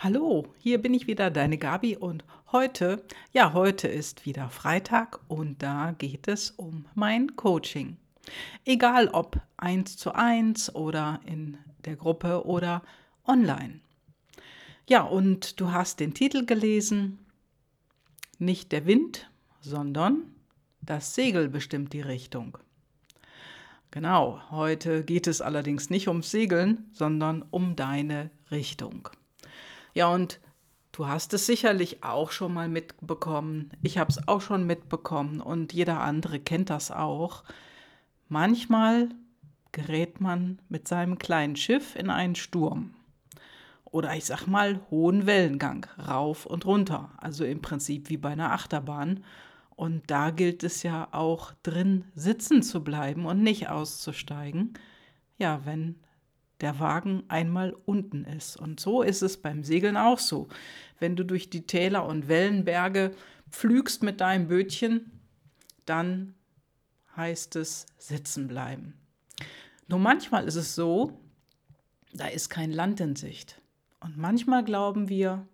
Hallo, hier bin ich wieder, deine Gabi und heute, ja, heute ist wieder Freitag und da geht es um mein Coaching. Egal ob eins zu eins oder in der Gruppe oder online. Ja, und du hast den Titel gelesen, nicht der Wind, sondern das Segel bestimmt die Richtung. Genau, heute geht es allerdings nicht ums Segeln, sondern um deine Richtung. Ja, und du hast es sicherlich auch schon mal mitbekommen. Ich habe es auch schon mitbekommen und jeder andere kennt das auch. Manchmal gerät man mit seinem kleinen Schiff in einen Sturm. Oder ich sag mal hohen Wellengang, rauf und runter. Also im Prinzip wie bei einer Achterbahn. Und da gilt es ja auch drin sitzen zu bleiben und nicht auszusteigen. Ja, wenn der Wagen einmal unten ist. Und so ist es beim Segeln auch so. Wenn du durch die Täler und Wellenberge pflügst mit deinem Bötchen, dann heißt es sitzen bleiben. Nur manchmal ist es so, da ist kein Land in Sicht. Und manchmal glauben wir,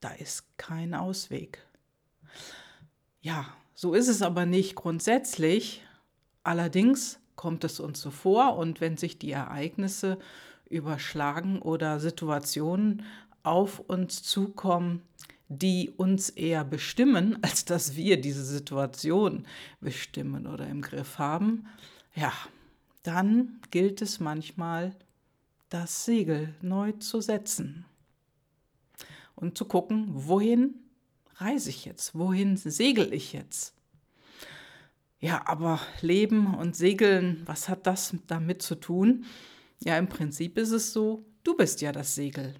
da ist kein Ausweg. Ja, so ist es aber nicht grundsätzlich. Allerdings kommt es uns so vor und wenn sich die Ereignisse überschlagen oder Situationen auf uns zukommen, die uns eher bestimmen, als dass wir diese Situation bestimmen oder im Griff haben, ja, dann gilt es manchmal, das Segel neu zu setzen und zu gucken, wohin reise ich jetzt, wohin segel ich jetzt. Ja, aber Leben und Segeln, was hat das damit zu tun? Ja, im Prinzip ist es so, du bist ja das Segel.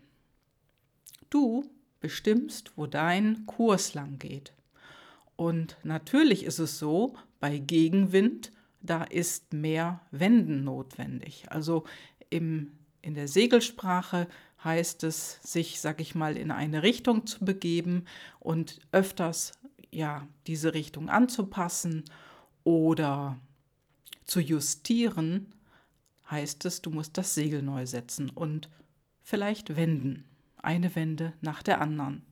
Du bestimmst, wo dein Kurs lang geht. Und natürlich ist es so, bei Gegenwind, da ist mehr Wenden notwendig. Also im, in der Segelsprache heißt es, sich, sag ich mal, in eine Richtung zu begeben und öfters ja diese Richtung anzupassen oder zu justieren, heißt es, du musst das Segel neu setzen und vielleicht wenden, eine Wende nach der anderen.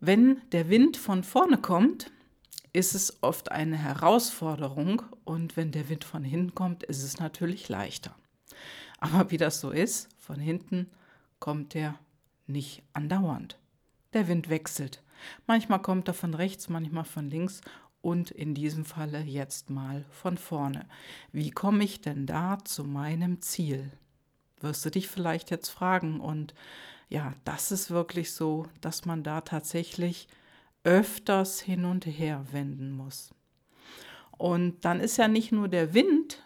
Wenn der Wind von vorne kommt, ist es oft eine Herausforderung und wenn der Wind von hinten kommt, ist es natürlich leichter. Aber wie das so ist, von hinten kommt er nicht andauernd. Der Wind wechselt. Manchmal kommt er von rechts, manchmal von links und in diesem Falle jetzt mal von vorne. Wie komme ich denn da zu meinem Ziel? Wirst du dich vielleicht jetzt fragen. Und ja, das ist wirklich so, dass man da tatsächlich öfters hin und her wenden muss. Und dann ist ja nicht nur der Wind,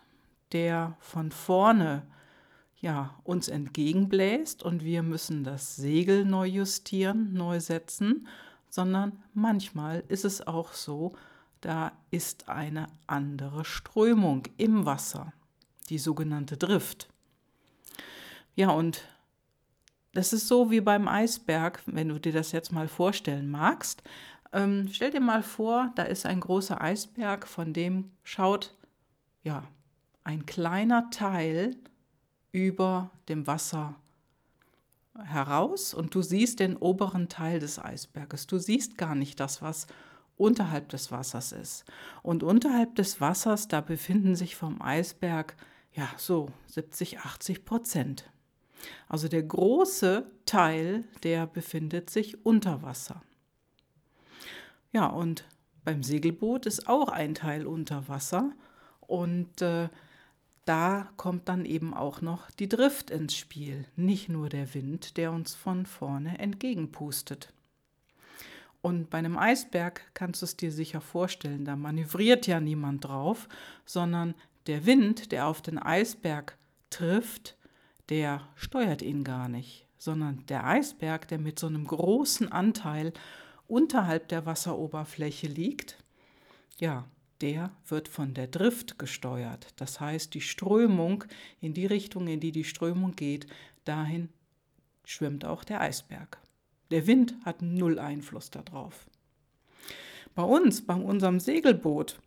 der von vorne ja, uns entgegenbläst und wir müssen das Segel neu justieren, neu setzen, sondern manchmal ist es auch so, da ist eine andere Strömung im Wasser, die sogenannte Drift. Ja, und das ist so wie beim Eisberg, wenn du dir das jetzt mal vorstellen magst. Ähm, stell dir mal vor, da ist ein großer Eisberg, von dem schaut ja ein kleiner Teil über dem Wasser heraus und du siehst den oberen Teil des Eisberges. Du siehst gar nicht das, was unterhalb des Wassers ist. Und unterhalb des Wassers, da befinden sich vom Eisberg ja so 70, 80 Prozent. Also der große Teil, der befindet sich unter Wasser. Ja, und beim Segelboot ist auch ein Teil unter Wasser und äh, da kommt dann eben auch noch die Drift ins Spiel, nicht nur der Wind, der uns von vorne entgegenpustet. Und bei einem Eisberg kannst du es dir sicher vorstellen, da manövriert ja niemand drauf, sondern der Wind, der auf den Eisberg trifft, der steuert ihn gar nicht, sondern der Eisberg, der mit so einem großen Anteil unterhalb der Wasseroberfläche liegt, ja, der wird von der Drift gesteuert. Das heißt, die Strömung in die Richtung, in die die Strömung geht, dahin schwimmt auch der Eisberg. Der Wind hat null Einfluss darauf. Bei uns, bei unserem Segelboot,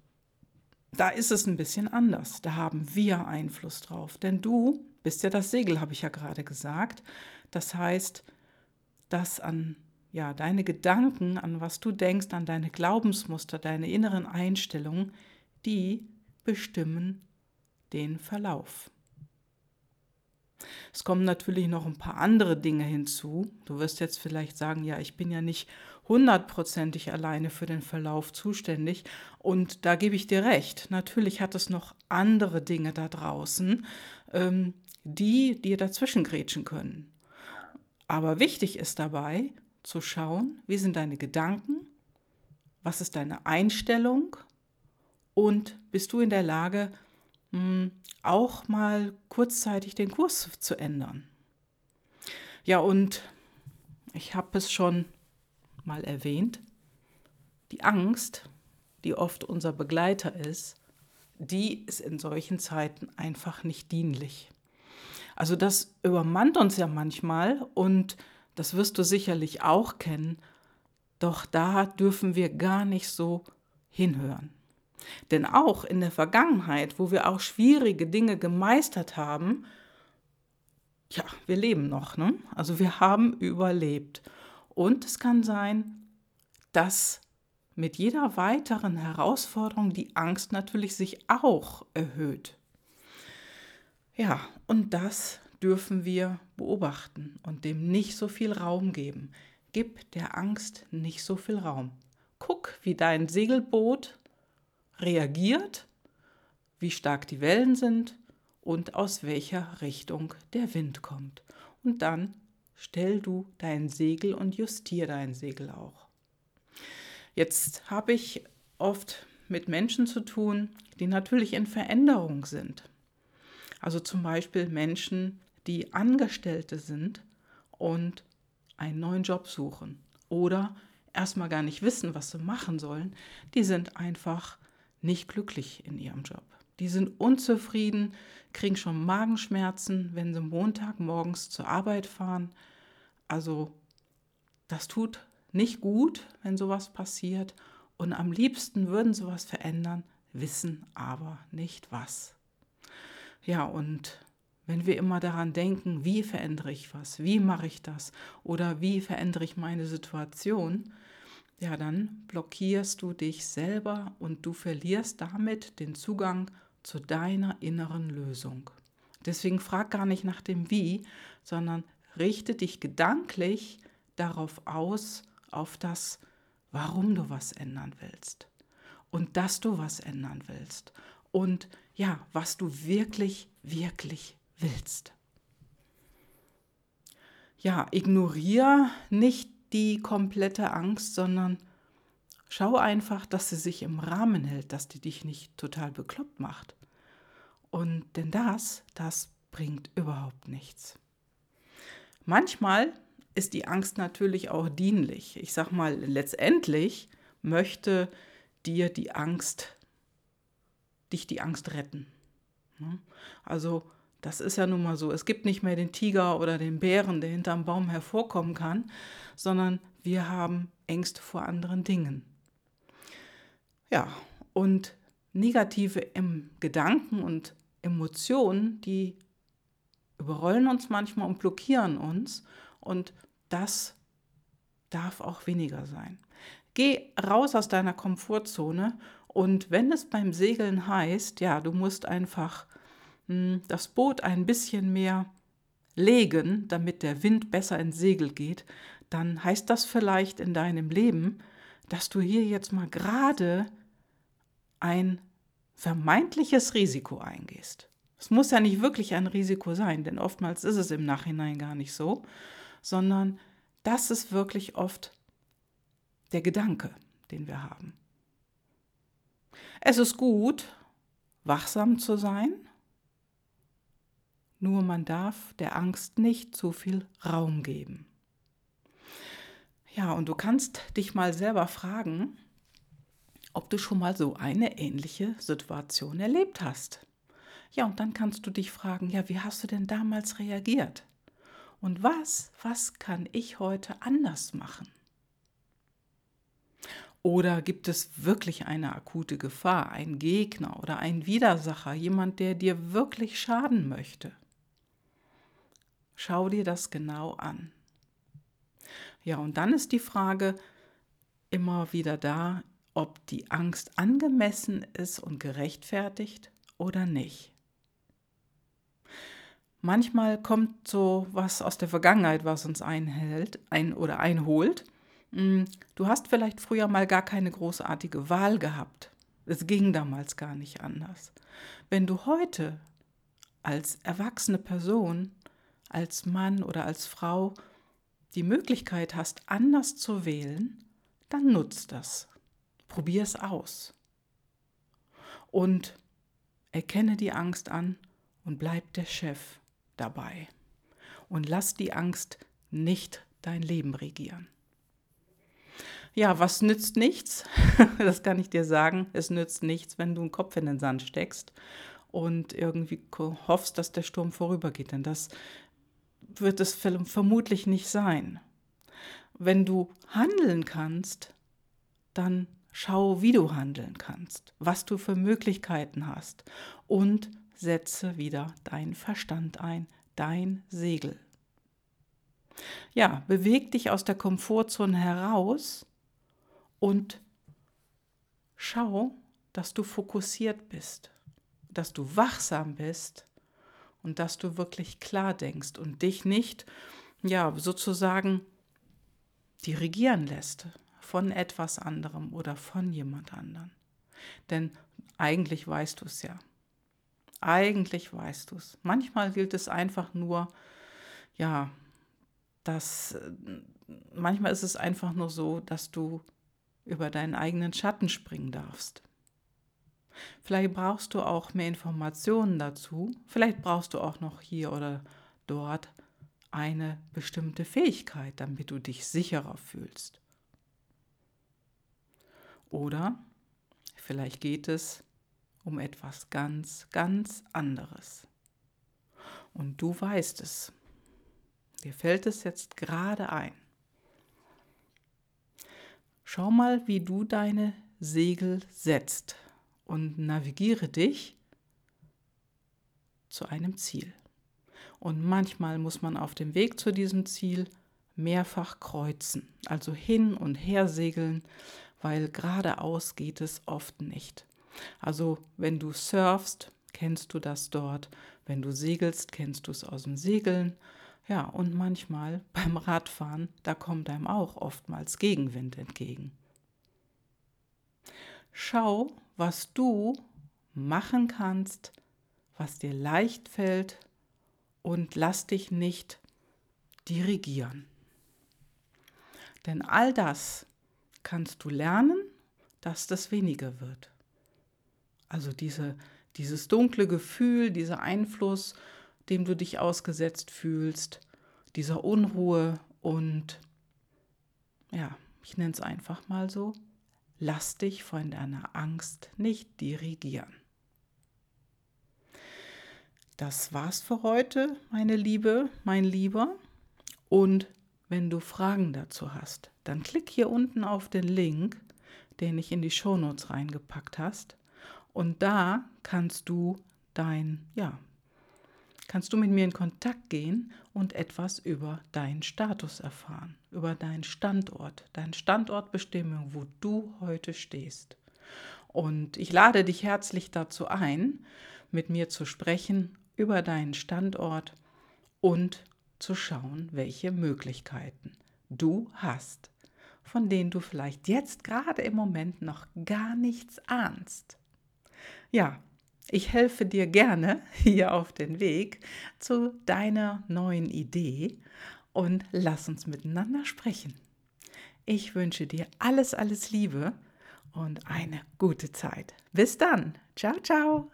da ist es ein bisschen anders. Da haben wir Einfluss drauf. Denn du bist ja das Segel, habe ich ja gerade gesagt. Das heißt, dass an ja, deine Gedanken, an was du denkst, an deine Glaubensmuster, deine inneren Einstellungen, die bestimmen den Verlauf. Es kommen natürlich noch ein paar andere Dinge hinzu. Du wirst jetzt vielleicht sagen, ja, ich bin ja nicht hundertprozentig alleine für den Verlauf zuständig. Und da gebe ich dir recht. Natürlich hat es noch andere Dinge da draußen, ähm, die dir dazwischen grätschen können. Aber wichtig ist dabei zu schauen, wie sind deine Gedanken, was ist deine Einstellung und bist du in der Lage, auch mal kurzzeitig den Kurs zu ändern. Ja, und ich habe es schon mal erwähnt, die Angst, die oft unser Begleiter ist, die ist in solchen Zeiten einfach nicht dienlich. Also das übermannt uns ja manchmal und das wirst du sicherlich auch kennen, doch da dürfen wir gar nicht so hinhören. Denn auch in der Vergangenheit, wo wir auch schwierige Dinge gemeistert haben, ja, wir leben noch, ne? Also wir haben überlebt. Und es kann sein, dass mit jeder weiteren Herausforderung die Angst natürlich sich auch erhöht. Ja, und das dürfen wir beobachten und dem nicht so viel Raum geben. Gib der Angst nicht so viel Raum. Guck, wie dein Segelboot reagiert, wie stark die Wellen sind und aus welcher Richtung der Wind kommt. Und dann stell du dein Segel und justier dein Segel auch. Jetzt habe ich oft mit Menschen zu tun, die natürlich in Veränderung sind. Also zum Beispiel Menschen, die Angestellte sind und einen neuen Job suchen oder erstmal gar nicht wissen, was sie machen sollen, die sind einfach nicht glücklich in ihrem Job. Die sind unzufrieden, kriegen schon Magenschmerzen, wenn sie Montagmorgens zur Arbeit fahren. Also das tut nicht gut, wenn sowas passiert. Und am liebsten würden sie was verändern, wissen aber nicht was. Ja, und wenn wir immer daran denken, wie verändere ich was, wie mache ich das oder wie verändere ich meine Situation, ja, dann blockierst du dich selber und du verlierst damit den Zugang zu deiner inneren Lösung. Deswegen frag gar nicht nach dem Wie, sondern richte dich gedanklich darauf aus, auf das, warum du was ändern willst und dass du was ändern willst und ja, was du wirklich, wirklich willst. Ja, ignoriere nicht die komplette Angst, sondern schau einfach, dass sie sich im Rahmen hält, dass die dich nicht total bekloppt macht. Und denn das, das bringt überhaupt nichts. Manchmal ist die Angst natürlich auch dienlich. Ich sag mal, letztendlich möchte dir die Angst, dich die Angst retten. Ne? Also das ist ja nun mal so. Es gibt nicht mehr den Tiger oder den Bären, der hinterm Baum hervorkommen kann, sondern wir haben Ängste vor anderen Dingen. Ja, und negative Gedanken und Emotionen, die überrollen uns manchmal und blockieren uns. Und das darf auch weniger sein. Geh raus aus deiner Komfortzone und wenn es beim Segeln heißt, ja, du musst einfach das Boot ein bisschen mehr legen, damit der Wind besser ins Segel geht, dann heißt das vielleicht in deinem Leben, dass du hier jetzt mal gerade ein vermeintliches Risiko eingehst. Es muss ja nicht wirklich ein Risiko sein, denn oftmals ist es im Nachhinein gar nicht so, sondern das ist wirklich oft der Gedanke, den wir haben. Es ist gut, wachsam zu sein, nur man darf der Angst nicht zu viel Raum geben. Ja, und du kannst dich mal selber fragen, ob du schon mal so eine ähnliche Situation erlebt hast. Ja, und dann kannst du dich fragen, ja, wie hast du denn damals reagiert? Und was, was kann ich heute anders machen? Oder gibt es wirklich eine akute Gefahr, ein Gegner oder ein Widersacher, jemand, der dir wirklich schaden möchte? Schau dir das genau an. Ja, und dann ist die Frage immer wieder da, ob die Angst angemessen ist und gerechtfertigt oder nicht. Manchmal kommt so was aus der Vergangenheit, was uns einhält ein, oder einholt. Hm, du hast vielleicht früher mal gar keine großartige Wahl gehabt. Es ging damals gar nicht anders. Wenn du heute als erwachsene Person, als Mann oder als Frau die Möglichkeit hast, anders zu wählen, dann nutzt das. Probier es aus. Und erkenne die Angst an und bleib der Chef dabei. Und lass die Angst nicht dein Leben regieren. Ja, was nützt nichts? Das kann ich dir sagen. Es nützt nichts, wenn du einen Kopf in den Sand steckst und irgendwie hoffst, dass der Sturm vorübergeht. Denn das wird es vermutlich nicht sein. Wenn du handeln kannst, dann schau, wie du handeln kannst, was du für Möglichkeiten hast und setze wieder deinen Verstand ein, dein Segel. Ja, beweg dich aus der Komfortzone heraus und schau, dass du fokussiert bist, dass du wachsam bist und dass du wirklich klar denkst und dich nicht, ja, sozusagen dirigieren lässt von etwas anderem oder von jemand anderem. Denn eigentlich weißt du es ja. Eigentlich weißt du es. Manchmal gilt es einfach nur, ja, dass manchmal ist es einfach nur so, dass du über deinen eigenen Schatten springen darfst. Vielleicht brauchst du auch mehr Informationen dazu. Vielleicht brauchst du auch noch hier oder dort eine bestimmte Fähigkeit, damit du dich sicherer fühlst. Oder vielleicht geht es um etwas ganz, ganz anderes. Und du weißt es. Dir fällt es jetzt gerade ein. Schau mal, wie du deine Segel setzt und navigiere dich zu einem Ziel. Und manchmal muss man auf dem Weg zu diesem Ziel mehrfach kreuzen, also hin und her segeln, weil geradeaus geht es oft nicht. Also wenn du surfst, kennst du das dort. Wenn du segelst, kennst du es aus dem Segeln. Ja, und manchmal beim Radfahren, da kommt einem auch oftmals Gegenwind entgegen. Schau, was du machen kannst, was dir leicht fällt und lass dich nicht dirigieren. Denn all das kannst du lernen, dass das weniger wird. Also diese, dieses dunkle Gefühl, dieser Einfluss, dem du dich ausgesetzt fühlst, dieser Unruhe und ja, ich nenne es einfach mal so, lass dich von deiner Angst nicht dirigieren. Das war's für heute, meine Liebe, mein Lieber. Und wenn du Fragen dazu hast, dann klick hier unten auf den Link, den ich in die Shownotes reingepackt hast. Und da kannst du dein, ja, kannst du mit mir in Kontakt gehen und etwas über deinen Status erfahren, über deinen Standort, deine Standortbestimmung, wo du heute stehst. Und ich lade dich herzlich dazu ein, mit mir zu sprechen über deinen Standort und zu schauen, welche Möglichkeiten du hast, von denen du vielleicht jetzt gerade im Moment noch gar nichts ahnst. Ja, ich helfe dir gerne hier auf den Weg zu deiner neuen Idee und lass uns miteinander sprechen. Ich wünsche dir alles, alles Liebe und eine gute Zeit. Bis dann. Ciao, ciao.